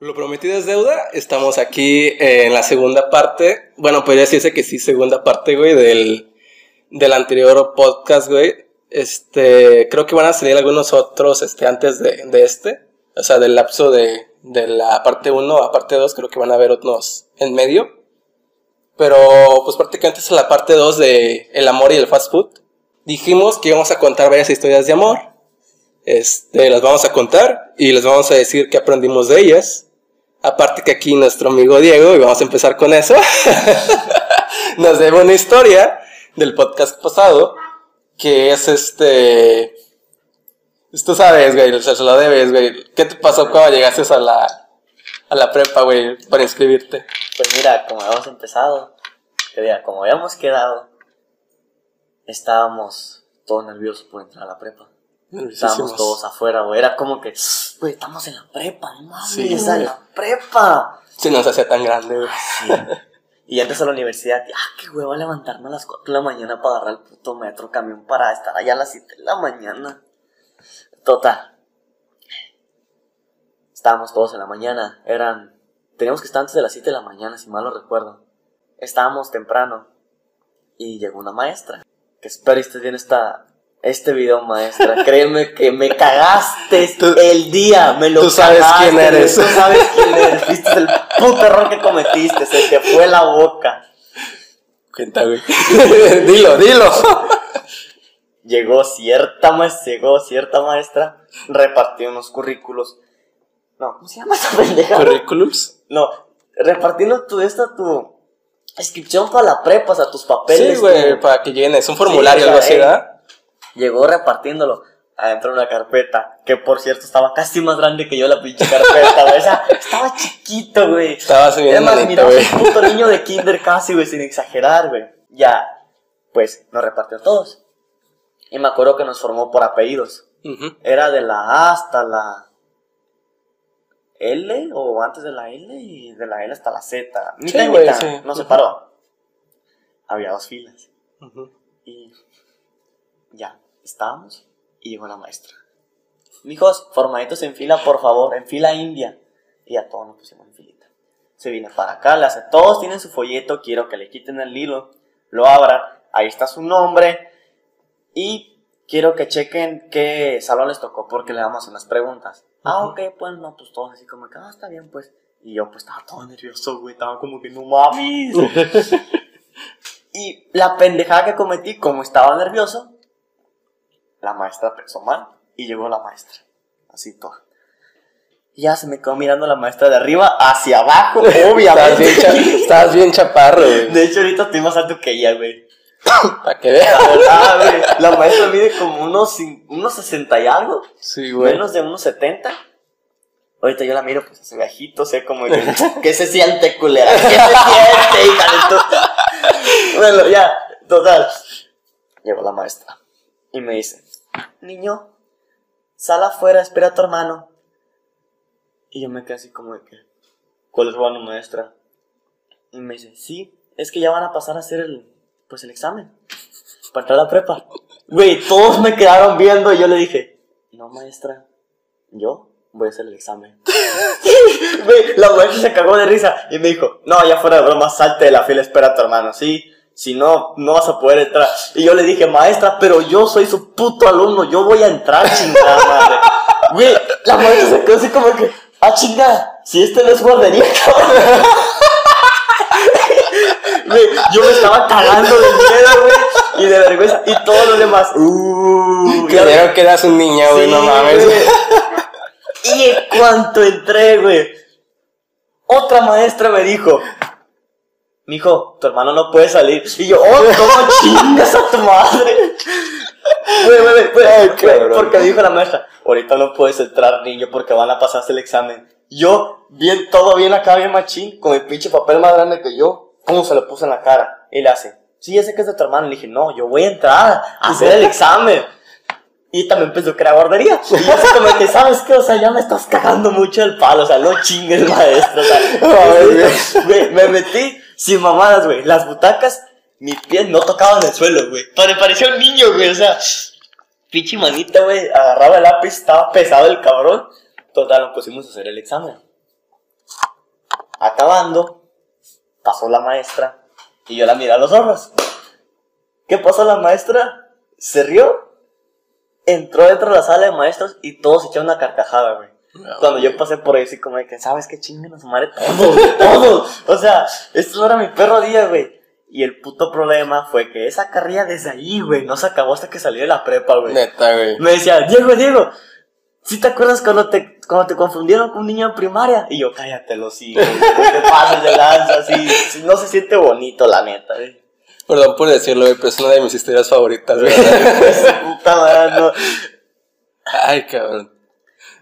Lo prometido es deuda. Estamos aquí eh, en la segunda parte. Bueno, podría decirse que sí, segunda parte, güey, del, del anterior podcast, güey. Este, creo que van a salir algunos otros, este, antes de, de este. O sea, del lapso de, de la parte 1 a parte 2, creo que van a haber otros en medio. Pero, pues prácticamente es la parte 2 de el amor y el fast food. Dijimos que íbamos a contar varias historias de amor. Este, las vamos a contar y les vamos a decir qué aprendimos de ellas. Aparte que aquí nuestro amigo Diego, y vamos a empezar con eso, nos debe una historia del podcast pasado, que es este... Tú sabes, güey, se lo debes, güey. ¿Qué te pasó cuando llegaste a la, a la prepa, güey, para inscribirte? Pues mira, como habíamos empezado, como habíamos quedado, estábamos todos nerviosos por entrar a la prepa. Estábamos todos afuera, güey. Era como que, güey, estamos en la prepa, no mames, Sí, en la prepa. Sí, nos hacía tan grande, güey. Sí. Y entras a la universidad, y, ah, qué huevo levantarme a las 4 de la mañana para agarrar el puto metro, camión para estar allá a las 7 de la mañana. Total. Estábamos todos en la mañana, eran, teníamos que estar antes de las 7 de la mañana, si mal no recuerdo. Estábamos temprano y llegó una maestra. Que espero estés viendo esta, este video, maestra. Créeme que me cagaste Tú- el día, me lo tú sabes cagaste, quién eres. Tú sabes quién eres, fuiste el puto error que cometiste, se te fue la boca. Cuenta, güey. dilo, dilo. Llegó cierta maestra, llegó cierta maestra, repartió unos currículos. No, ¿cómo se llama esa pendeja? Currículums. No, repartiendo tu esta tu inscripción para la prepa, o sea, tus papeles. Sí, güey, para que llenes un formulario, Sí, algo o sea, así. ¿verdad? Llegó repartiéndolo adentro de una carpeta, que por cierto estaba casi más grande que yo la pinche carpeta, güey. O sea, estaba chiquito, güey. Estabas bien Es más, malito, miraba un puto niño de kinder casi, güey, sin exagerar, güey. Ya, pues, nos repartió a todos. Y me acuerdo que nos formó por apellidos. Era de la A hasta la L, o antes de la L, y de la L hasta la Z. Mitad Sí, y güey, mitad, sí. no se paró. Había dos filas. Y ya, estábamos y llegó la maestra. Mijos, formaditos en fila, por favor, en fila india. Y a todos nos pusimos en filita. Se viene para acá, le hace, todos tienen su folleto, quiero que le quiten el hilo, lo abran, ahí está su nombre. Y quiero que chequen qué salón les tocó, porque le damos unas preguntas. Ah, Ujú. ok, pues no, pues todos así como que, ah, está bien, pues. Y yo pues estaba todo nervioso, güey, estaba como que no mames. Y la pendejada que cometí, como estaba nervioso, la maestra pensó mal y llegó la maestra. Así todo. Y ya se me quedó mirando la maestra de arriba hacia abajo, bien, obviamente. cha- estabas bien chaparro, güey. De hecho, ahorita estoy más alto que ella, güey. Para que veas. La güey. La maestra mide como unos, unos 60 y algo, Sí, güey. menos de unos 70. Ahorita yo la miro, pues, ese viejito, o sea, como que, ¿qué se siente, culera? ¿Qué se siente, hija de tu...? Bueno, ya, total. Llegó la maestra y me dice, niño, sal afuera, espera a tu hermano. Y yo me quedé así como de que, ¿cuál es hermano, maestra? Y me dice, sí, es que ya van a pasar a hacer el, pues, el examen. Para entrar a la prepa. Güey, todos me quedaron viendo y yo le dije, no, maestra, yo voy a hacer el examen. Güey, la maestra se cagó de risa y me dijo, no, ya fuera de broma, salte de la fila, espera a tu hermano, ¿sí? Si no, no vas a poder entrar. Y yo le dije, maestra, pero yo soy su puto alumno, yo voy a entrar, chingada madre. Güey, la maestra se quedó así como que, ah, chingada, si este no es guardería, cabrón. Güey, yo me estaba cagando de miedo, güey, y de vergüenza, y todos los demás, uh, ves- Creo que eras un niño, güey, Sí, no mames. güey. Y en cuanto entré, güey, otra maestra me dijo, mijo, tu hermano no puede salir. Y yo, oh, ¿cómo chingas a tu madre? Güey, güey, güey, porque dijo la maestra, ahorita no puedes entrar, niño, porque van a pasarse el examen. Yo, bien, todo bien acá, bien machín, con el pinche papel más grande que yo, ¿cómo se lo puse en la cara? Y le hace, sí, ya sé que es de tu hermano. Le dije, no, yo voy a entrar a hacer el examen. Y también pensó que era guardería. Y yo así como que, ¿sabes qué? O sea, ya me estás cagando mucho el palo. O sea, no chingues, maestro. O sea, güey, me metí sin mamadas, güey. Las butacas, mis pies no tocaban el suelo, güey. Pare- Parecía un niño, güey. O sea, pinche manita, güey. Agarraba el lápiz, estaba pesado el cabrón. Total, nos pusimos a hacer el examen. Acabando, pasó la maestra y yo la miré a los ojos. ¿Qué pasó la maestra? Se rió, entró dentro de la sala de maestros y todos echaron una carcajada, güey. Cuando yo pasé por ahí, así como de que, ¿sabes qué chinguen a su madre? Todos, todos. O sea, esto no era mi perro día, güey. Y el puto problema fue que esa carrilla desde ahí, güey, no se acabó hasta que salí de la prepa, güey. Neta, güey. Me decía, Diego, Diego, ¿sí te acuerdas cuando te, cuando te confundieron con un niño en primaria? Y yo, cállate, lo sigo, te pases de lanza, así. No se siente bonito, la neta, güey. Perdón por decirlo, güey, pero es una de mis historias favoritas, güey. Pues, puta madre, no. Ay, cabrón.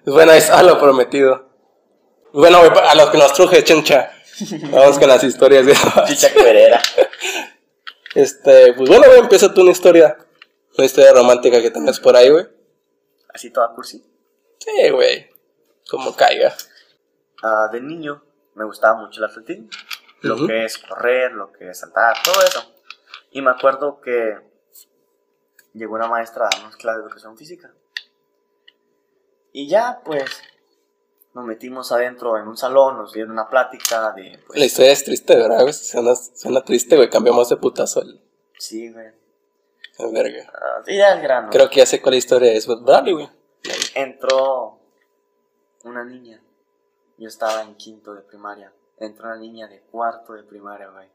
Bueno, ahí está lo prometido. Bueno, a los que nos truje, chencha. Vamos con las historias, güey. Chicha cuerera. Este, pues bueno, güey, empieza tú una historia. Una historia romántica que tengas por ahí, güey. Así toda cursi. Sí, güey. Como caiga. Ah, de niño me gustaba mucho el atletismo. Lo que es correr, lo que es saltar, todo eso. Y me acuerdo que llegó una maestra a darnos clase de educación física. Y ya, pues, nos metimos adentro en un salón, nos dieron una plática de, pues, La historia es triste, ¿verdad? güey? Suena, suena triste, güey. Cambiamos de putazo el, sí, güey. verga. Y ya el grano. Creo que ya sé cuál historia es. Dale, güey. Entró una niña. Yo estaba en quinto de primaria. Entró una niña de cuarto de primaria, güey.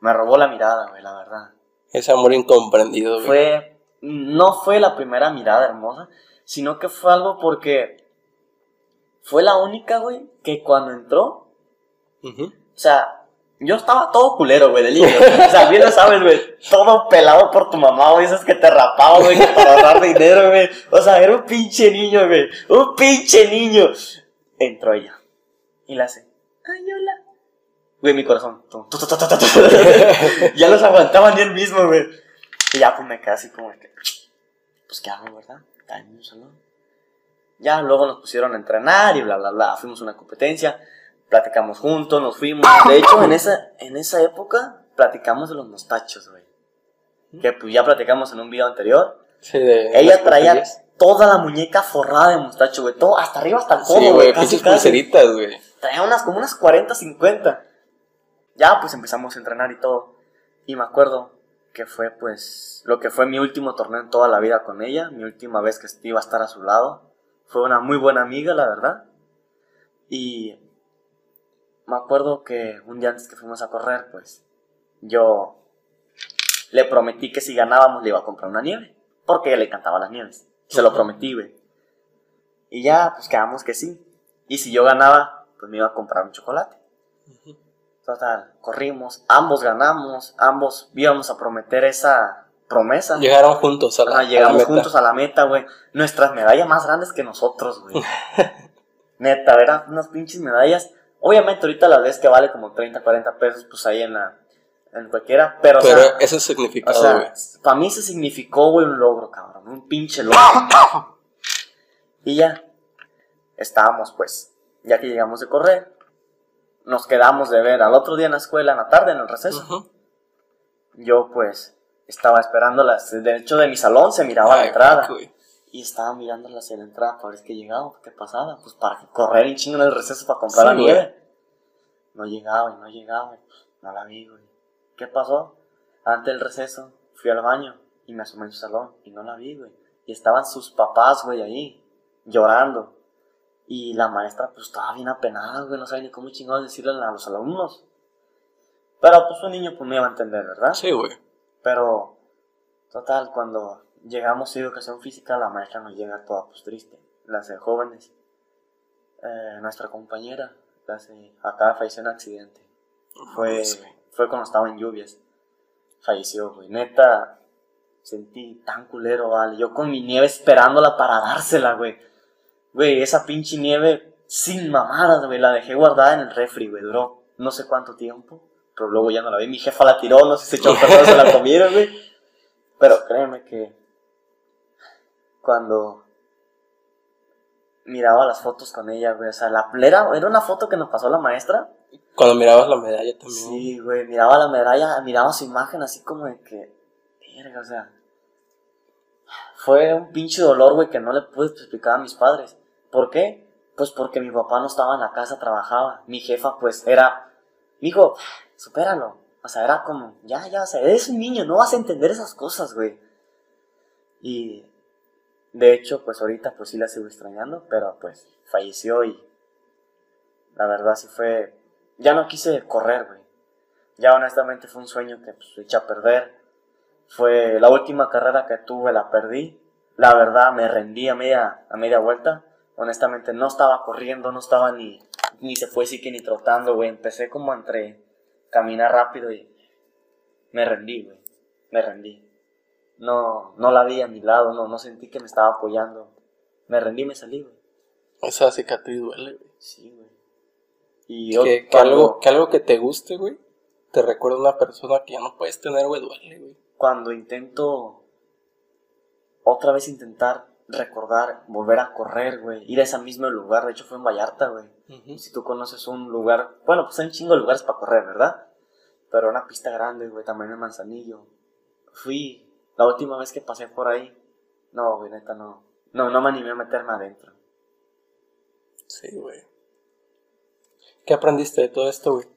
Me robó la mirada, güey, la verdad. Ese amor incomprendido, güey. Fue. No fue la primera mirada hermosa, sino que fue algo porque. Fue la única, güey, que cuando entró. O sea, yo estaba todo culero, güey, de niño. O sea, bien lo sabes, güey. Todo pelado por tu mamá, güey. Esas que te rapabas, güey, que para ahorrar dinero, güey. O sea, era un pinche niño, güey. Un pinche niño. Entró ella. Y la hace. Ay, hola. Güey, mi corazón. ya los aguantaba ni él mismo, güey. Y ya, pues me quedé así como que. Pues, ¿qué hago, verdad? Está en un salón. Ya luego nos pusieron a entrenar y bla, bla, bla. Fuimos a una competencia platicamos juntos, nos fuimos. De hecho, en esa, en esa época platicamos de los mostachos, güey. Que pues ya platicamos en un video anterior. Sí, de Ella traía toda la muñeca forrada de mostacho, güey. Todo, hasta arriba, hasta el codo, Sí, güey. pinches pulseritas, güey. Traía unas, como unas 40, 50. Ya, pues empezamos a entrenar y todo. Y me acuerdo que fue, pues, lo que fue mi último torneo en toda la vida con ella. Mi última vez que iba a estar a su lado. Fue una muy buena amiga, la verdad. Y me acuerdo que un día antes que fuimos a correr, pues, yo le prometí que si ganábamos le iba a comprar una nieve. Porque a ella le encantaban las nieves. Se lo prometí, güey. Y ya, pues quedamos que sí. Y si yo ganaba, pues me iba a comprar un chocolate. Total, corrimos, ambos ganamos, ambos íbamos a prometer esa promesa. Llegaron juntos a la, Ajá, a la llegamos meta. juntos a la meta, güey. Nuestras medallas más grandes que nosotros, güey. Neta, eran unas pinches medallas. Obviamente ahorita las ves que vale como 30, 40 pesos, pues ahí en la... En cualquiera, pero, o Pero sea, eso es o sea, para mí se significó, güey, un logro, cabrón. Un pinche logro. y ya. Estábamos, pues, ya que llegamos de correr, nos quedamos de ver al otro día en la escuela, en la tarde, en el receso. Yo, pues, estaba esperándolas. De hecho, de mi salón se miraba la entrada. Y estaba mirándolas en la entrada para ver qué llegaba, qué pasaba. Pues para correr en chingo en el receso para comprar Sí, la güey. nieve. No llegaba y no llegaba. y, pues, no la vi, güey. ¿Qué pasó? Antes del receso fui al baño y me asomé en su salón y no la vi, güey. Y estaban sus papás, güey, ahí, llorando. Y la maestra, pues, estaba bien apenada, güey. No sabía ni cómo chingados decirle a los alumnos. Pero, pues, un niño, pues, me iba a entender, ¿verdad? Sí, güey. Pero, total, cuando llegamos a educación física, la maestra nos llega toda pues triste. Las de jóvenes. Eh, nuestra compañera, las de acá falleció en accidente. Fue, fue cuando estaba en lluvias. Falleció, güey. Neta, sentí tan culero, vale. Yo con mi nieve esperándola para dársela, güey. Güey, esa pinche nieve sin mamadas, güey. La dejé guardada en el refri, güey. Duró no sé cuánto tiempo. Pero luego ya no la vi. Mi jefa la tiró, no sé si se echó perder, se la comieron, güey. Pero créeme que cuando miraba las fotos con ella, güey, o sea, la era, era una foto que nos pasó la maestra. Cuando mirabas la medalla también. Sí, güey, miraba la medalla, miraba su imagen así como de que, verga, o sea, fue un pinche dolor, güey, que no le pude explicar a mis padres. ¿Por qué? Pues porque mi papá no estaba en la casa, trabajaba. Mi jefa, pues, era, hijo, supéralo. O sea, era como, ya, ya, o sea, eres un niño, no vas a entender esas cosas, güey. Y, de hecho, pues ahorita, pues sí la sigo extrañando, pero pues falleció y la verdad sí fue, ya no quise correr, güey. Ya honestamente fue un sueño que pues eché a perder. Fue la última carrera que tuve, la perdí. La verdad me rendí a media, a media vuelta honestamente no estaba corriendo, no estaba ni, ni se fue que ni trotando, güey. Empecé como entre caminar rápido y me rendí, güey. Me rendí. No, no la vi a mi lado, no, no sentí que me estaba apoyando. Me rendí y me salí, güey. Esa cicatriz duele, güey. Sí, güey. Y que, algo, que algo que te guste, güey, te recuerda a una persona que ya no puedes tener, güey, duele, güey. Cuando intento otra vez intentar recordar, volver a correr, güey, ir a ese mismo lugar, de hecho fue en Vallarta, güey. Si tú conoces un lugar, bueno, pues hay un chingo de lugares para correr, ¿verdad? Pero una pista grande, güey, también en Manzanillo. Fui, la última vez que pasé por ahí, no, güey, neta, no, no, no me animé a meterme adentro. Sí, güey. ¿Qué aprendiste de todo esto, güey?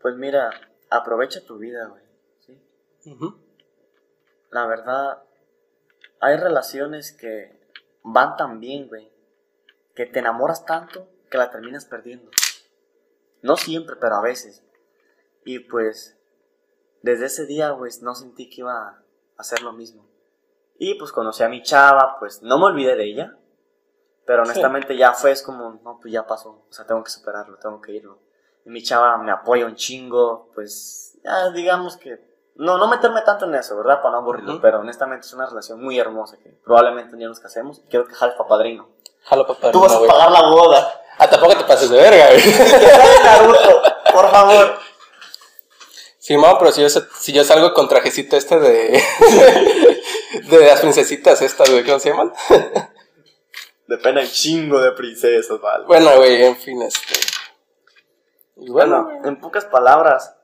Pues mira, aprovecha tu vida, güey. ¿sí? La verdad, hay relaciones que van tan bien, güey, que te enamoras tanto que la terminas perdiendo. No siempre, pero a veces. Y pues, desde ese día, güey, no sentí que iba a hacer lo mismo. Y pues conocí a mi chava, pues no me olvidé de ella. Pero honestamente ya fue, es como, no, pues ya pasó. O sea, tengo que superarlo, tengo que irlo. Y mi chava me apoya un chingo, pues ya digamos que no, no meterme tanto en eso, ¿verdad? Para no aburrirlo, pero honestamente es una relación muy hermosa que probablemente un día nos casemos y quiero que jale papadrino. Jalo papadrino. Tú vas a pagar la boda. Ah, tampoco te pases de verga, güey. Naruto, por favor. Sí, mamá, pero si yo, si yo salgo con trajecito este de. de las princesitas estas, güey, ¿cómo se llaman? Depende un chingo de princesas, ¿vale? Bueno, güey, en fin, este. bueno, en pocas palabras,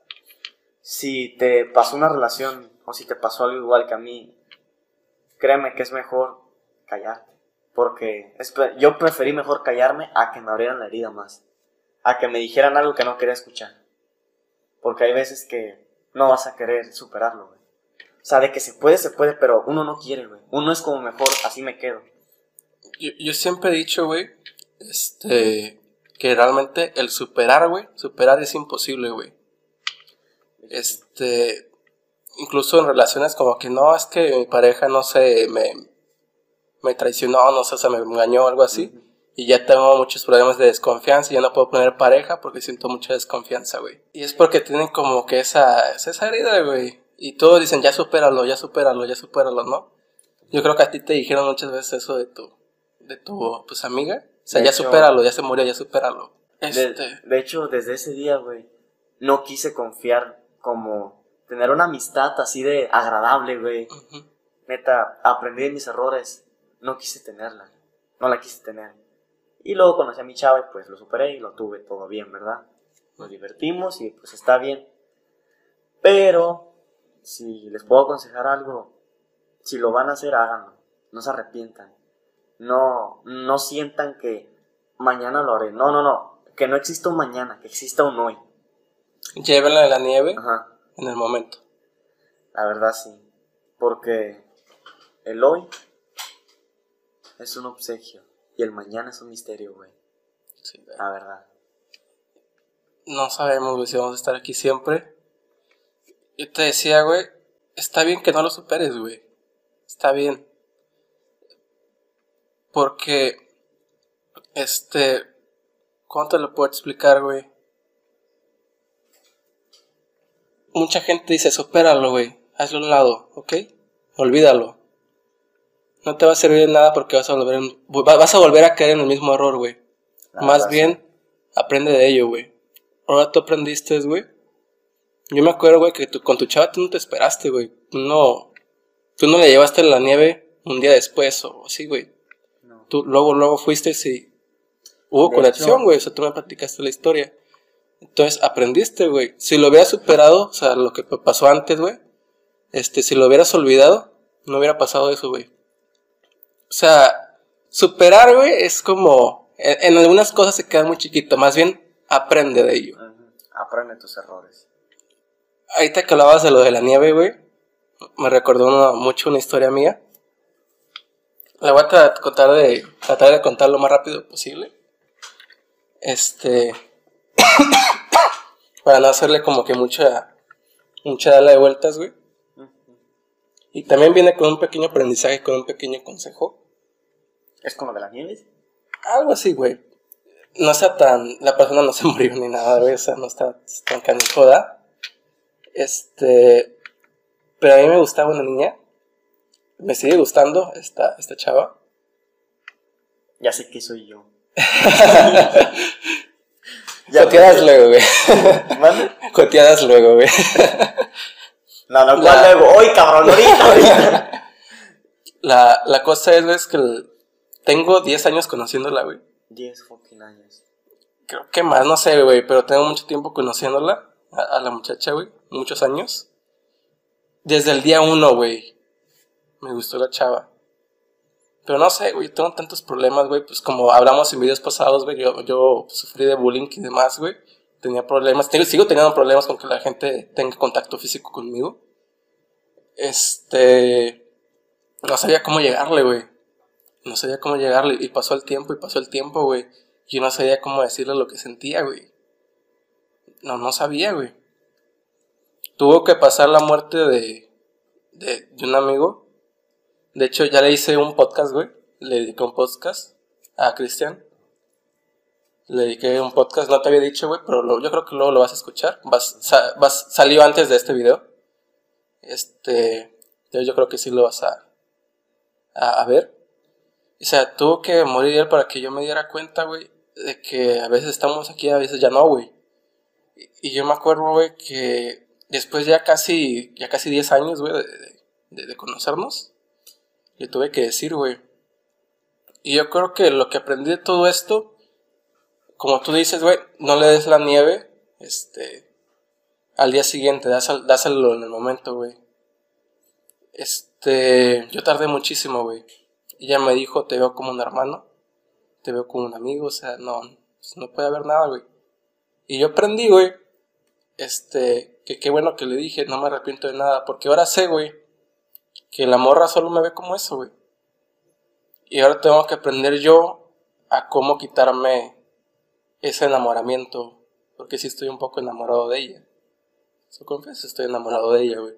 si te pasó una relación o si te pasó algo igual que a mí, créeme que es mejor callarte. Porque yo preferí mejor callarme a que me abrieran la herida más. A que me dijeran algo que no quería escuchar. Porque hay veces que no vas a querer superarlo, güey. O sea, de que se puede, se puede, pero uno no quiere, güey. Uno es como mejor, así me quedo. Yo, yo siempre he dicho, güey, este, que realmente el superar, güey, superar es imposible, güey. Este, incluso en relaciones como que no, es que mi pareja no sé, me, me traicionó, no sé, o sea, me engañó o algo así. Y ya tengo muchos problemas de desconfianza y ya no puedo poner pareja porque siento mucha desconfianza, güey. Y es porque tienen como que esa, esa herida, güey. Y todos dicen, ya supéralo, ya supéralo, ya supéralo, ¿no? Yo creo que a ti te dijeron muchas veces eso de tu, de tu, pues, amiga. O sea, ya supéralo, ya se murió, ya supéralo. Este... De, de hecho, desde ese día, güey, no quise confiar como tener una amistad así de agradable, güey. Neta, aprendí de mis errores. No quise tenerla. No la quise tener. Y luego conocí a mi chava y pues lo superé y lo tuve todo bien, ¿verdad? Nos divertimos y pues está bien. Pero, si les puedo aconsejar algo, si lo van a hacer, háganlo. No se arrepientan. No, no sientan que mañana lo haré. No, no, no. Que no exista un mañana, que exista un hoy. Llévenla de la nieve en el momento. La verdad sí. Porque el hoy es un obsequio y el mañana es un misterio, güey. Sí, La verdad. No sabemos, güey, si vamos a estar aquí siempre. Yo te decía, güey, está bien que no lo superes, güey. Está bien. Porque, este, ¿cómo te lo puedo explicar, güey? Mucha gente dice, supéralo, güey, hazlo a un lado, ¿ok? Olvídalo. No te va a servir de nada porque vas a volver, vas a, volver a caer en el mismo error, güey. Más bien, aprende de ello, güey. Ahora tú aprendiste, güey. Yo me acuerdo, güey, que tú, con tu chava tú no te esperaste, güey. No, tú no le llevaste la nieve un día después o así, güey. Tú luego, luego fuiste y hubo conexión, güey. O sea, tú me platicaste la historia. Entonces aprendiste, güey. Si lo hubieras superado, o sea, lo que pasó antes, güey, este, si lo hubieras olvidado, no hubiera pasado eso, güey. O sea, superar, güey, es como, en, en algunas cosas se queda muy chiquito, más bien aprende de ello. Aprende tus errores. Ahorita que hablabas de lo de la nieve, güey, me recordó una- mucho una historia mía. La voy a tra- contar de, tratar de contar lo más rápido posible. Este. para no hacerle como que mucha. Mucha dala de vueltas, güey. Y también viene con un pequeño aprendizaje, con un pequeño consejo. ¿Es como de las nieves? Algo así, güey. No está tan. La persona no se murió ni nada, güey. O sea, no está tan canijoda. Este. Pero a mí me gustaba una niña. Me sigue gustando esta, esta chava. Ya sé que soy yo. Joteadas luego, güey. ¿Mande? Joteadas luego, güey. No, no, ¿cuál La- luego? ¡Hoy, cabrón! ¡Ahorita! ahorita! La, la cosa es, güey, es que el- tengo 10 años conociéndola, güey. Diez fucking años. Creo que más, no sé, güey, pero tengo mucho tiempo conociéndola. A, a la muchacha, güey. Muchos años. Desde el día uno, güey. Me gustó la chava. Pero no sé, güey, tengo tantos problemas, güey. Pues como hablamos en videos pasados, güey, yo, yo sufrí de bullying y demás, güey. Tenía problemas, sigo teniendo problemas con que la gente tenga contacto físico conmigo. Este. No sabía cómo llegarle, güey. No sabía cómo llegarle. Y pasó el tiempo y pasó el tiempo, güey. Yo no sabía cómo decirle lo que sentía, güey. No, no sabía, güey. Tuvo que pasar la muerte de, de un amigo. De hecho, ya le hice un podcast, güey. Le dediqué un podcast a Cristian. Le dediqué un podcast, no te había dicho, güey, pero yo creo que luego lo vas a escuchar. Vas, sa- vas- salió antes de este video. Este, yo, creo que sí lo vas a, a, ver. O sea, tuvo que morir para que yo me diera cuenta, güey, de que a veces estamos aquí, a veces ya no, güey. Y, yo me acuerdo, güey, que después ya casi, ya casi 10 años, güey, de- de conocernos, le tuve que decir, güey. Y yo creo que lo que aprendí de todo esto, como tú dices, güey, no le des la nieve, este, al día siguiente, dáselo, dáselo en el momento, güey. Este, yo tardé muchísimo, güey. Ella me dijo, te veo como un hermano, te veo como un amigo, o sea, no, no puede haber nada, güey. Y yo aprendí, güey, este, que qué bueno que le dije, no me arrepiento de nada, porque ahora sé, güey, que la morra solo me ve como eso, güey. Y ahora tengo que aprender yo a cómo quitarme ese enamoramiento, porque sí estoy un poco enamorado de ella. Eso confieso, estoy enamorado de ella, güey.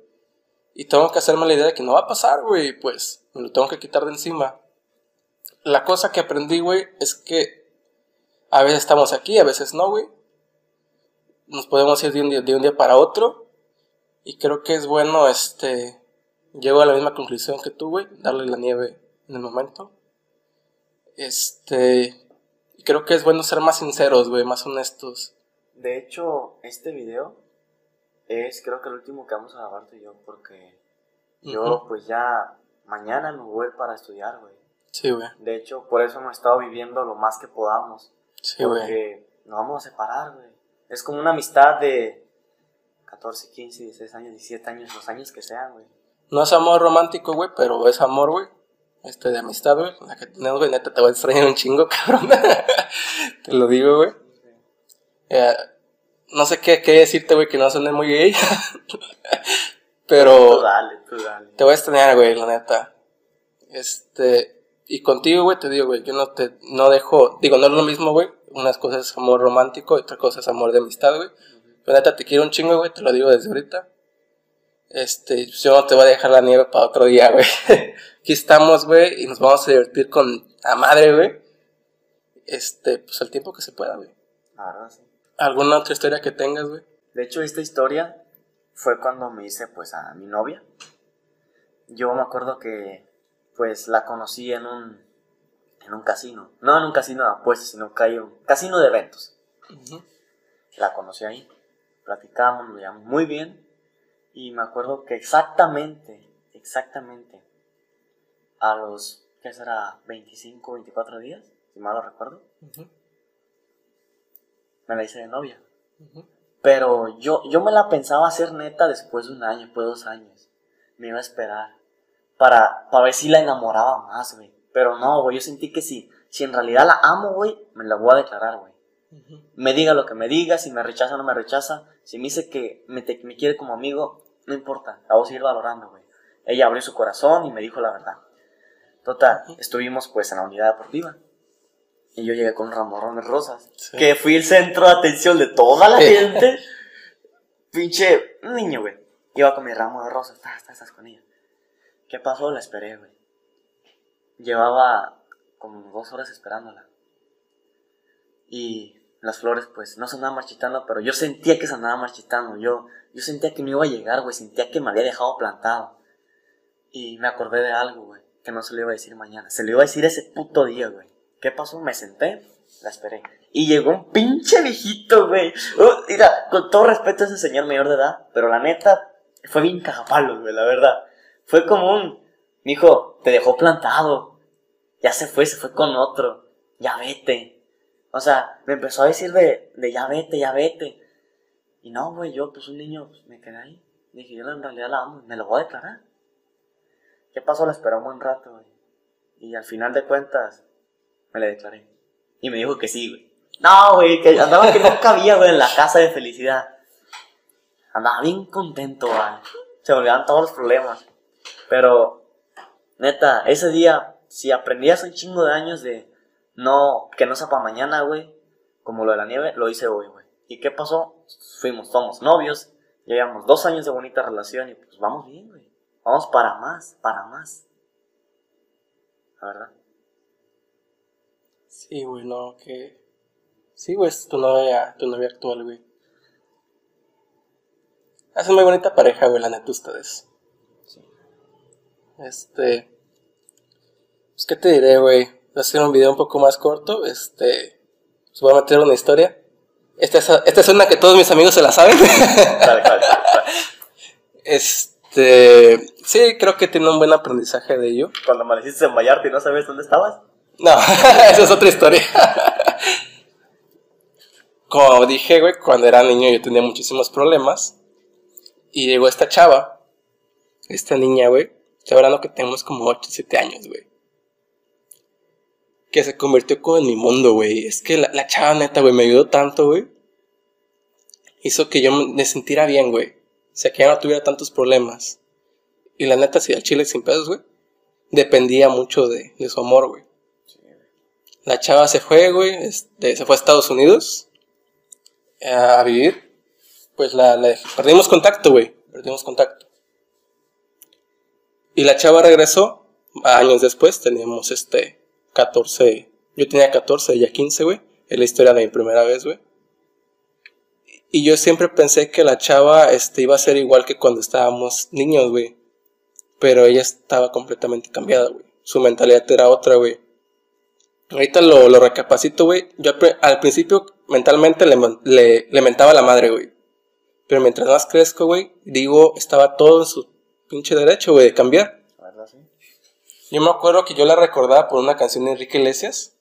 Y tengo que hacerme la idea de que no va a pasar, güey, pues me lo tengo que quitar de encima. La cosa que aprendí, güey, es que a veces estamos aquí, a veces no, güey. Nos podemos ir de un día, de un día para otro. Y creo que es bueno, este, llego a la misma conclusión que tú, güey, darle la nieve en el momento. Este, creo que es bueno ser más sinceros, güey, más honestos. De hecho, este video es creo que el último que vamos a grabar tú y yo porque yo pues ya mañana me voy para estudiar, güey. Sí, güey. De hecho, por eso hemos estado viviendo lo más que podamos. Sí, güey. porque nos vamos a separar, güey. Es como una amistad de 14, 15, 16 años, 17 años, los años que sean, güey. No es amor romántico, güey, pero es amor, güey. Este, de amistad, güey. La que tenemos, güey, neta, te voy a extrañar un chingo, cabrón. te lo digo, güey. Eh, no sé qué, qué decirte, güey, que no suene muy gay. Tú pero dale, tú dale. te voy a extrañar, güey, la neta. Este, y contigo, güey, te digo, güey, yo no te, no dejo, digo, no es lo mismo, güey. Unas cosas es amor romántico y otra cosa es amor de amistad, güey. Pero neta, te quiero un chingo, güey, te lo digo desde ahorita. Este, yo no te voy a dejar la nieve para otro día, güey. Aquí estamos, güey, y nos vamos a divertir con la madre, güey. Este, pues el tiempo que se pueda, güey. La verdad, sí. ¿Alguna otra historia que tengas, güey? De hecho, esta historia fue cuando me hice pues a mi novia. Yo me acuerdo que pues la conocí en un en un casino. No en un casino de apuestas, sino que hay un casino de eventos. La conocí ahí. Platicamos, nos muy bien. Y me acuerdo que exactamente, exactamente, a los, ¿qué será? 25, 24 días, si mal lo recuerdo, me la hice de novia. Pero yo, yo me la pensaba hacer neta después de un año, después de dos años. Me iba a esperar. Para, para ver si la enamoraba más, güey. Pero no, güey, yo sentí que si, si en realidad la amo, güey, me la voy a declarar, güey. Me diga lo que me diga, si me rechaza o no me rechaza, si me dice que me, te- me quiere como amigo, no importa, la voy a seguir valorando, güey. Ella abrió su corazón y me dijo la verdad. Total, estuvimos pues en la unidad deportiva. Y yo llegué con un ramorrón de rosas. Sí. Que fui el centro de atención de toda la gente. Pinche niño, güey. Iba con mi ramo de rosas. Estás, estás con ella. ¿Qué pasó? La esperé, güey. Llevaba como dos horas esperándola. Y las flores, pues, no se andaban marchitando, pero yo sentía que se andaban marchitando. Yo, yo sentía que no iba a llegar, güey. Sentía que me había dejado plantado. Y me acordé de algo, güey, que no se lo iba a decir mañana. Se lo iba a decir ese puto día, güey. ¿Qué pasó? Me senté, la esperé. Y llegó un pinche viejito, güey. Uh, mira, con todo respeto a ese señor mayor de edad, pero la neta, fue bien cagapalos, güey, la verdad. Fue como un, mijo, te dejó plantado. Ya se fue, se fue con otro. Ya vete. O sea, me empezó a decir de, de ya vete, ya vete. Y no, güey, yo, pues un niño, pues, me quedé ahí. Dije, yo en realidad la amo, me lo voy a declarar. ¿Qué pasó? La esperó un buen rato, güey. Y al final de cuentas, me le declaré. Y me dijo que sí, güey. No, güey, que andaba que no cabía, güey, en la casa de felicidad. Andaba bien contento, güey. Se me olvidaban todos los problemas. Pero, neta, ese día, si aprendías un chingo de años de no, que no sea para mañana, güey, como lo de la nieve, lo hice hoy, güey. ¿Y qué pasó? Fuimos, somos novios, llevamos dos años de bonita relación y pues vamos bien, güey. Vamos para más, para más. La verdad. Sí, güey, no, que... Sí, güey, es tu novia, tu novia actual, güey. Hacen muy bonita pareja, güey, la neta, ustedes. Sí. Este... Pues, ¿qué te diré, güey? Voy a hacer un video un poco más corto, este... Os voy a meter una historia. Esta es, esta es una que todos mis amigos se la saben. Dale, dale, dale. este... Sí, creo que tiene un buen aprendizaje de ello. Cuando amaneciste en Vallarta y no sabes dónde estabas. No, esa es otra historia. Como dije, güey, cuando era niño yo tenía muchísimos problemas. Y llegó esta chava, esta niña, güey. Estoy hablando que tenemos como 8, 7 años, güey. Que se convirtió como en mi mundo, güey. Es que la, la chava neta, güey, me ayudó tanto, güey. Hizo que yo me sintiera bien, güey. O sea, que ya no tuviera tantos problemas. Y la neta, si al chile sin pedos, güey. Dependía mucho de, de su amor, güey. La chava se fue, güey, este, se fue a Estados Unidos eh, a vivir. Pues la, la perdimos contacto, güey, perdimos contacto. Y la chava regresó años después, teníamos este 14, yo tenía 14, ella 15, güey. Es la historia de mi primera vez, güey. Y yo siempre pensé que la chava este, iba a ser igual que cuando estábamos niños, güey. Pero ella estaba completamente cambiada, güey. Su mentalidad era otra, güey. Ahorita lo, lo recapacito, güey. Yo al pri- al principio mentalmente le, le, le mentaba a la madre, güey. Pero mientras más crezco, güey, digo, estaba todo en su pinche derecho, güey, de cambiar. Yo me acuerdo que yo la recordaba por una canción de Enrique Iglesias.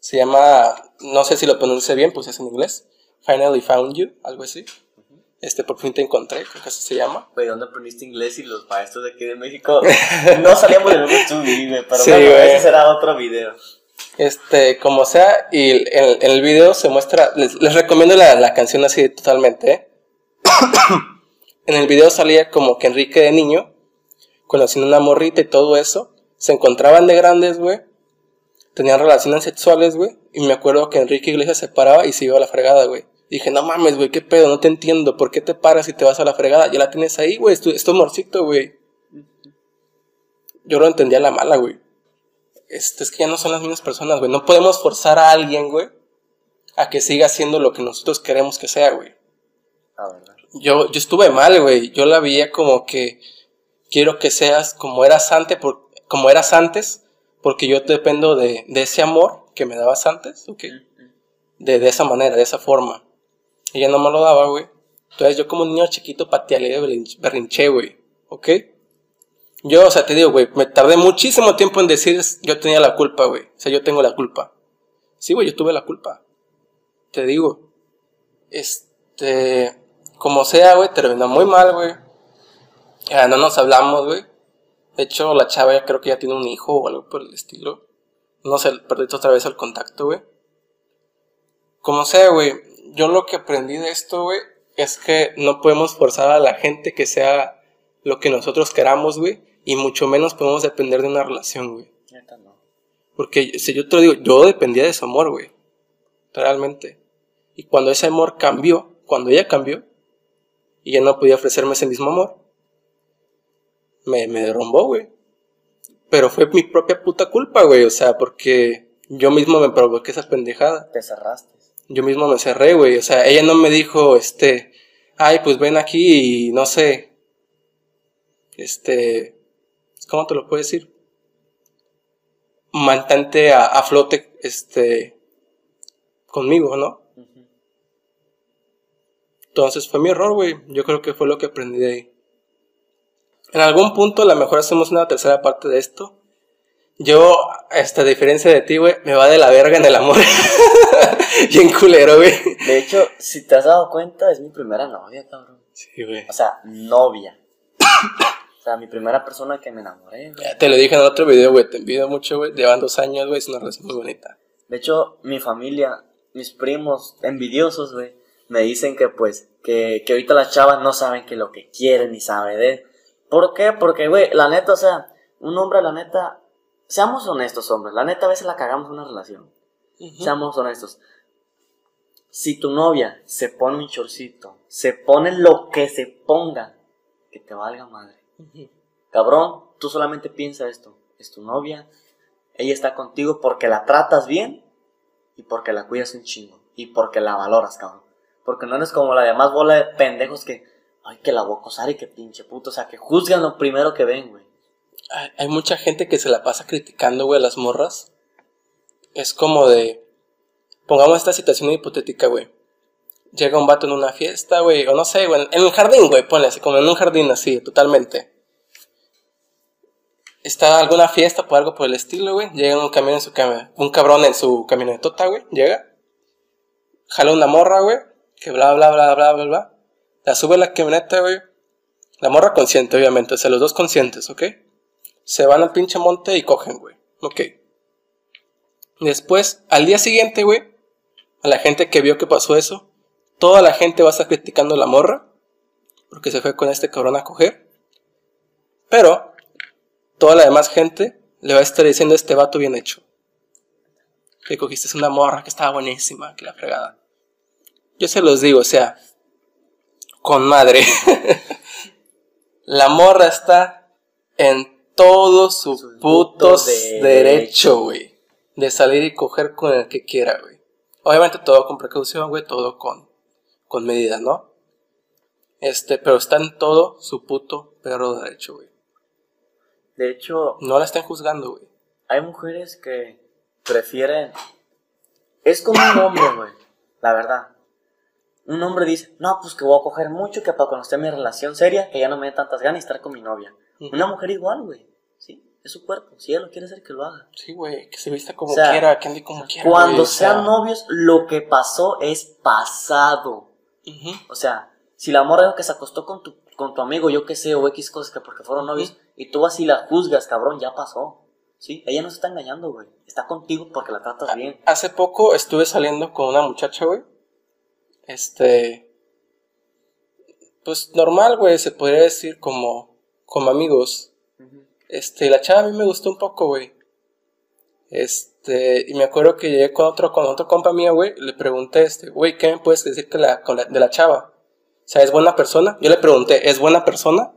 Se llama, no sé si lo pronuncie bien, pues es en inglés. Finally Found You, algo así. Este, por fin te encontré, creo que así se llama. Güey, ¿dónde aprendiste inglés y los maestros de aquí de México no salíamos del mismo estudio, güey? Pero Sí, bueno, güey. ese será otro video. Este, como sea, y en, en el video se muestra, les, les recomiendo la, la canción así totalmente. ¿eh? en el video salía como que Enrique de niño, conociendo una morrita y todo eso, se encontraban de grandes, güey, tenían relaciones sexuales, güey, y me acuerdo que Enrique Iglesias se paraba y se iba a la fregada, güey. Dije, no mames, güey, qué pedo, no te entiendo, ¿por qué te paras y te vas a la fregada? Ya la tienes ahí, güey, es tu, es tu amorcito, güey. Yo lo entendía a la mala, güey este, es que ya no son las mismas personas, güey. No podemos forzar a alguien, güey, a que siga haciendo lo que nosotros queremos que sea, güey. Verdad. Yo, yo estuve mal, güey. Yo la veía como que quiero que seas como eras antes, por, como eras antes, porque yo dependo de, de ese amor que me dabas antes, ¿ok? De, de esa manera, de esa forma. Ella no me lo daba, güey. Entonces yo como niño chiquito de berrin- berrinché, güey, ¿ok? Yo, o sea, te digo, güey, me tardé muchísimo tiempo en decir yo tenía la culpa, güey. O sea, yo tengo la culpa. Sí, güey, yo tuve la culpa. Te digo. Este, como sea, güey, terminó muy mal, güey. Ya no nos hablamos, güey. De hecho, la chava ya creo que ya tiene un hijo o algo por el estilo. no sé, perdiste otra vez el contacto, güey. Como sea, güey, yo lo que aprendí de esto, güey, es que no podemos forzar a la gente que sea lo que nosotros queramos, güey, y mucho menos podemos depender de una relación, güey. Porque si yo te lo digo, yo dependía de su amor, güey. Realmente. Y cuando ese amor cambió, cuando ella cambió, y ya no podía ofrecerme ese mismo amor, me, me derrumbó, güey. Pero fue mi propia puta culpa, güey. O sea, porque yo mismo me provoqué esa pendejada. Te cerraste. Yo mismo me cerré, güey. O sea, ella no me dijo, este, ay, pues ven aquí y no sé. Este, ¿cómo te lo puedo decir? Mantente a, flote, este, conmigo, ¿no? Entonces fue mi error, güey. Yo creo que fue lo que aprendí de ahí. En algún punto a lo mejor hacemos una tercera parte de esto. Yo, esta diferencia de ti, güey, me va de la verga en el amor. Bien culero, güey. De hecho, si te has dado cuenta, es mi primera novia, cabrón. Sí, güey. O sea, novia. o sea, mi primera persona que me enamoré, güey. Ya te lo dije en el otro video, güey. Te envidio mucho, güey. Llevan dos años, güey. Es una relación muy bonita. De hecho, mi familia, mis primos envidiosos, güey, me dicen que, pues, que, que ahorita las chavas no saben que lo que quieren ni saben de ¿Por qué? Porque, güey, la neta, o sea, un hombre, la neta, seamos honestos, hombres, la neta a veces la cagamos en una relación. Seamos honestos. Si tu novia se pone un chorcito, se pone lo que se ponga, que te valga madre. Cabrón, tú solamente piensa esto. Es tu novia, ella está contigo porque la tratas bien y porque la cuidas un chingo y porque la valoras, cabrón. Porque no eres como la demás bola de pendejos que ay, que la voy y que pinche puto, o sea, que juzgan lo primero que ven, güey. Hay, mucha gente que se la pasa criticando, güey, a las morras. Es como de, pongamos esta situación hipotética, güey. Llega un vato en una fiesta, güey, o no sé, güey, en un jardín, güey, ponle así, como en un jardín así, totalmente. Está alguna fiesta o algo por el estilo, güey. Llega un camión en su cama, un cabrón en su camionetota, güey, llega. Jala una morra, güey, que bla, bla, bla, bla, bla, bla. La sube la camioneta, güey. La morra consciente, obviamente. O sea, los dos conscientes, ¿ok? Se van al pinche monte y cogen, güey. Ok. Después, al día siguiente, güey, a la gente que vio que pasó eso, toda la gente va a estar criticando a la morra. Porque se fue con este cabrón a coger. Pero, toda la demás gente le va a estar diciendo a este vato bien hecho. Que cogiste una morra que estaba buenísima, que la fregada. Yo se los digo, o sea, con madre. la morra está en todo su puto derecho, güey. De salir y coger con el que quiera, güey. Obviamente todo con precaución, güey, todo con, con medida, ¿no? Este, pero está en todo su puto perro derecho, güey. De hecho... No la están juzgando, güey. Hay mujeres que prefieren... Es como un hombre, güey. La verdad un hombre dice, no, pues que voy a coger mucho, que para conocer mi relación seria, que ya no me dé tantas ganas de estar con mi novia. Una mujer igual, güey. Sí, es su cuerpo. Si ella lo quiere hacer, que lo haga. Sí, güey, que se vista como quiera, que ande como quiera. Cuando sean novios, lo que pasó es pasado. O sea, si la morra que se acostó con tu, con tu amigo, yo qué sé, o X cosas que porque fueron novios, y tú así la juzgas, cabrón, ya pasó. Sí, ella no se está engañando, güey. Está contigo porque la tratas bien. Hace poco estuve saliendo con una muchacha, güey este, pues normal, güey, se podría decir como, como amigos. Este, la chava a mí me gustó un poco, güey. Este, y me acuerdo que llegué con otro, con otro compa mío, güey, le pregunté, este, güey, ¿qué me puedes decir que la, de la chava? O sea, ¿es buena persona? Yo le pregunté, ¿es buena persona?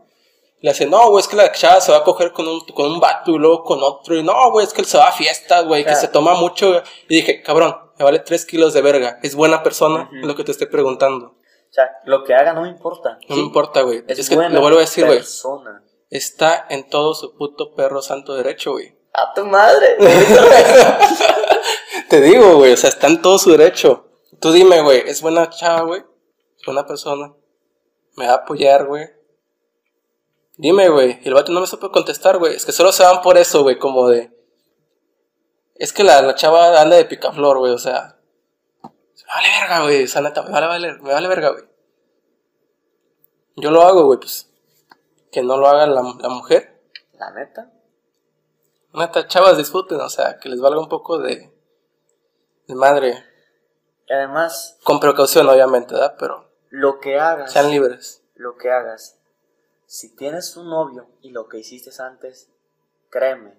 Le dice, no, güey, es que la chava se va a coger con un, con un vato y luego con otro. Y no, güey, es que él se va a fiestas, güey, que se toma mucho. Y dije, cabrón, me vale 3 kilos de verga. ¿Es buena persona? Es lo que te estoy preguntando. O sea, lo que haga no me importa. No me importa, güey. Es, que lo vuelvo a decir, güey. Está en todo su puto perro santo derecho, güey. A tu madre. te digo, güey. O sea, está en todo su derecho. Tú dime, güey, ¿es buena chava, güey? ¿Es buena persona? ¿Me va a apoyar, güey? Dime, güey. Y el vato no me supo contestar, güey. Es que solo se van por eso, güey, como de. Es que la, la chava anda de picaflor, güey, o sea. Me vale verga, güey. O sea, neta, me vale, vale, me vale verga, güey. Yo lo hago, güey, pues. Que no lo haga la, la mujer. ¿La neta? Neta, chavas, disfruten, o sea, que les valga un poco de, de madre. Y además, Con precaución, obviamente, ¿verdad? Pero lo que hagas, sean libres. lo que hagas, si tienes un novio y lo que hiciste antes, créeme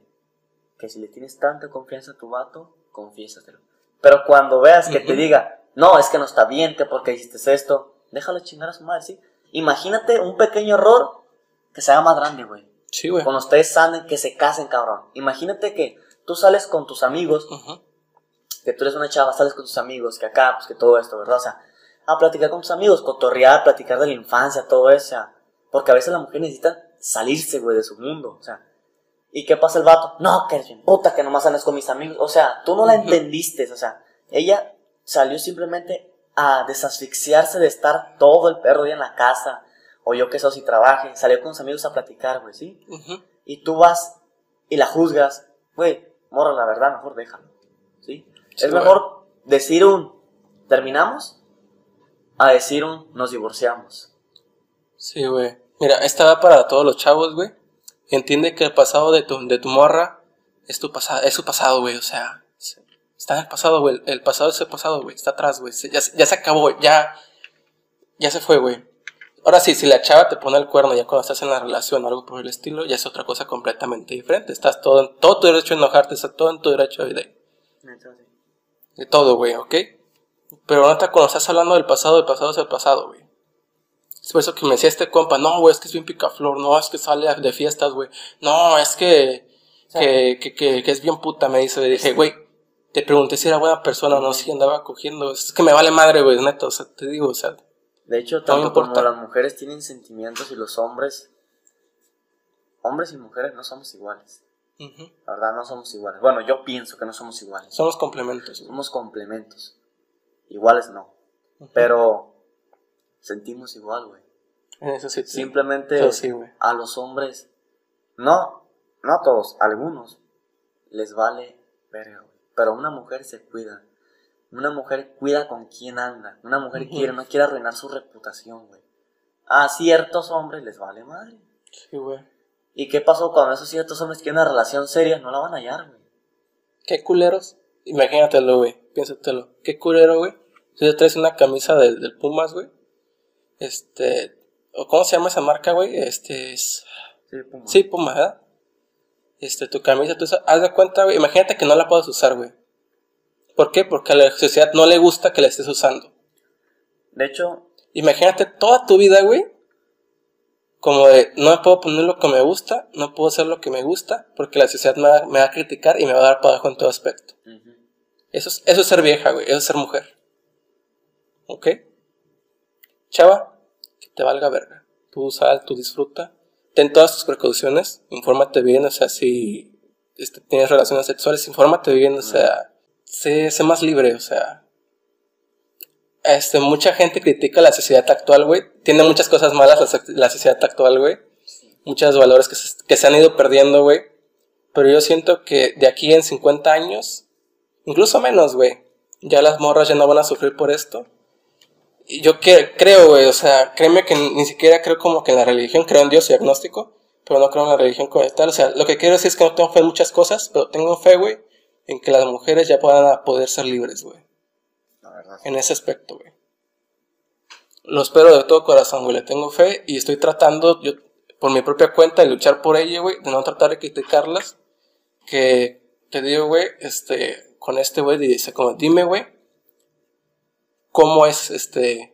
que si le tienes tanta confianza a tu vato, confiésatelo. Pero cuando veas que te diga, no, es que no está bien, que porque hiciste esto, déjalo chingar a su madre, ¿sí? Imagínate un pequeño error que se haga más grande, güey. Sí, güey. Cuando ustedes salen, que se casen, cabrón. Imagínate que tú sales con tus amigos, que tú eres una chava, sales con tus amigos, que acá, pues que todo esto, ¿verdad? O sea, a platicar con tus amigos, cotorrear, platicar de la infancia, todo eso, o sea, porque a veces la mujer necesita salirse, güey, de su mundo, o sea. ¿Y qué pasa el vato? No, que eres bien puta, que nomás andas con mis amigos. O sea, tú no la entendiste, o sea, ella salió simplemente a desasfixiarse de estar todo el perro día en la casa, o yo que sé, si trabaje, salió con sus amigos a platicar, güey, ¿sí? Ujú. y tú vas y la juzgas, güey, morra, la verdad, mejor déjalo. ¿Sí? Sí, es mejor decir un terminamos a decir un nos divorciamos. Sí, güey. Mira, esta va para todos los chavos, güey. Entiende que el pasado de tu, de tu morra es tu pasado, es su pasado, güey. O sea, se- está en el pasado, güey. El pasado es el pasado, güey. Está atrás, güey. Ya, se- ya se acabó, güey. Ya, ya se fue, güey. Ahora sí, si la chava te pone el cuerno ya cuando estás en la relación o algo por el estilo, ya es otra cosa completamente diferente. Estás todo, en todo tu derecho a enojarte, está todo en tu derecho de, de todo, güey, ¿ok? Pero neta, cuando estás hablando del pasado, el pasado es el pasado, güey. Es por eso que me decía este compa, no, güey, es que es bien picaflor, no, es que sale de fiestas, güey. No, es que, que, que, que, que es bien puta, me dice. Le dije, güey, te pregunté si era buena persona o no, si andaba cogiendo. Es que me vale madre, güey, neta, o sea, te digo, o sea, De hecho, No tanto como importa. las mujeres tienen sentimientos y los hombres, hombres y mujeres no somos iguales. La verdad, no somos iguales. Bueno, yo pienso que no somos iguales. somos complementos. Somos complementos. Iguales no. Pero sentimos igual, güey. En eso sí, te- Simplemente sí, a los hombres, no, no a todos, a algunos, les vale verga, güey. Pero una mujer se cuida. Una mujer cuida con quién anda. Una mujer quiere, no quiere arruinar su reputación, güey. A ciertos hombres les vale madre. Sí, güey. ¿Y qué pasó cuando esos ciertos hombres quieren una relación seria? No la van a hallar, güey. Qué culeros. Imagínatelo, güey. Piénsatelo. Qué culero, güey. Si te traes una camisa del, del Pumas, güey. Este. ¿o ¿Cómo se llama esa marca, güey? Este es. Sí, puma. Sí, Puma, ¿verdad? Este, tu camisa, tú haz de cuenta, güey. Imagínate que no la puedes usar, güey. ¿Por qué? Porque a la sociedad no le gusta que la estés usando. De hecho, Imagínate toda tu vida, güey. Como de, no me puedo poner lo que me gusta, no puedo hacer lo que me gusta, porque la sociedad me va, me va a criticar y me va a dar para abajo en todo aspecto. Eso es, eso es ser vieja, güey. Eso es ser mujer. ¿Ok? Chava, que te valga verga. Tú sal, tú disfruta. Ten todas tus precauciones. Infórmate bien, o sea, si este, tienes relaciones sexuales, infórmate bien, o sea, sé, más libre, o sea. Este, mucha gente critica la sociedad actual, güey. Tiene muchas cosas malas la, la sociedad actual, güey. Muchos valores que se, que se han ido perdiendo, güey. Pero yo siento que de aquí en 50 años, incluso menos, güey, ya las morras ya no van a sufrir por esto. Y yo que, creo, güey, o sea, créeme que ni siquiera creo como que en la religión, creo en Dios, soy agnóstico, pero no creo en la religión como tal. O sea, lo que quiero decir es que no tengo fe en muchas cosas, pero tengo fe, güey, en que las mujeres ya puedan poder ser libres, güey, la verdad. en ese aspecto, güey. Lo espero de todo corazón, güey, le tengo fe y estoy tratando, yo, por mi propia cuenta, de luchar por ella, güey, de no tratar de criticarlas. Que te digo, güey, este, con este güey, dice como, dime, güey, cómo es este,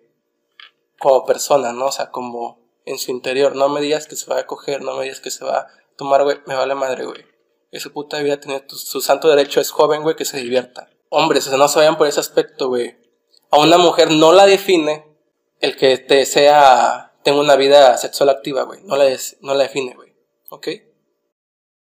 como persona, ¿no? O sea, como en su interior. No me digas que se va a coger, no me digas que se va a tomar, güey, me vale madre, güey. Es su puta vida, tiene su santo derecho, es joven, güey, que se divierta. Hombres, o sea, no se vayan por ese aspecto, güey. A una mujer no la define el que te sea, tenga una vida sexual activa, güey. No la, des- no la define, güey. ¿Ok?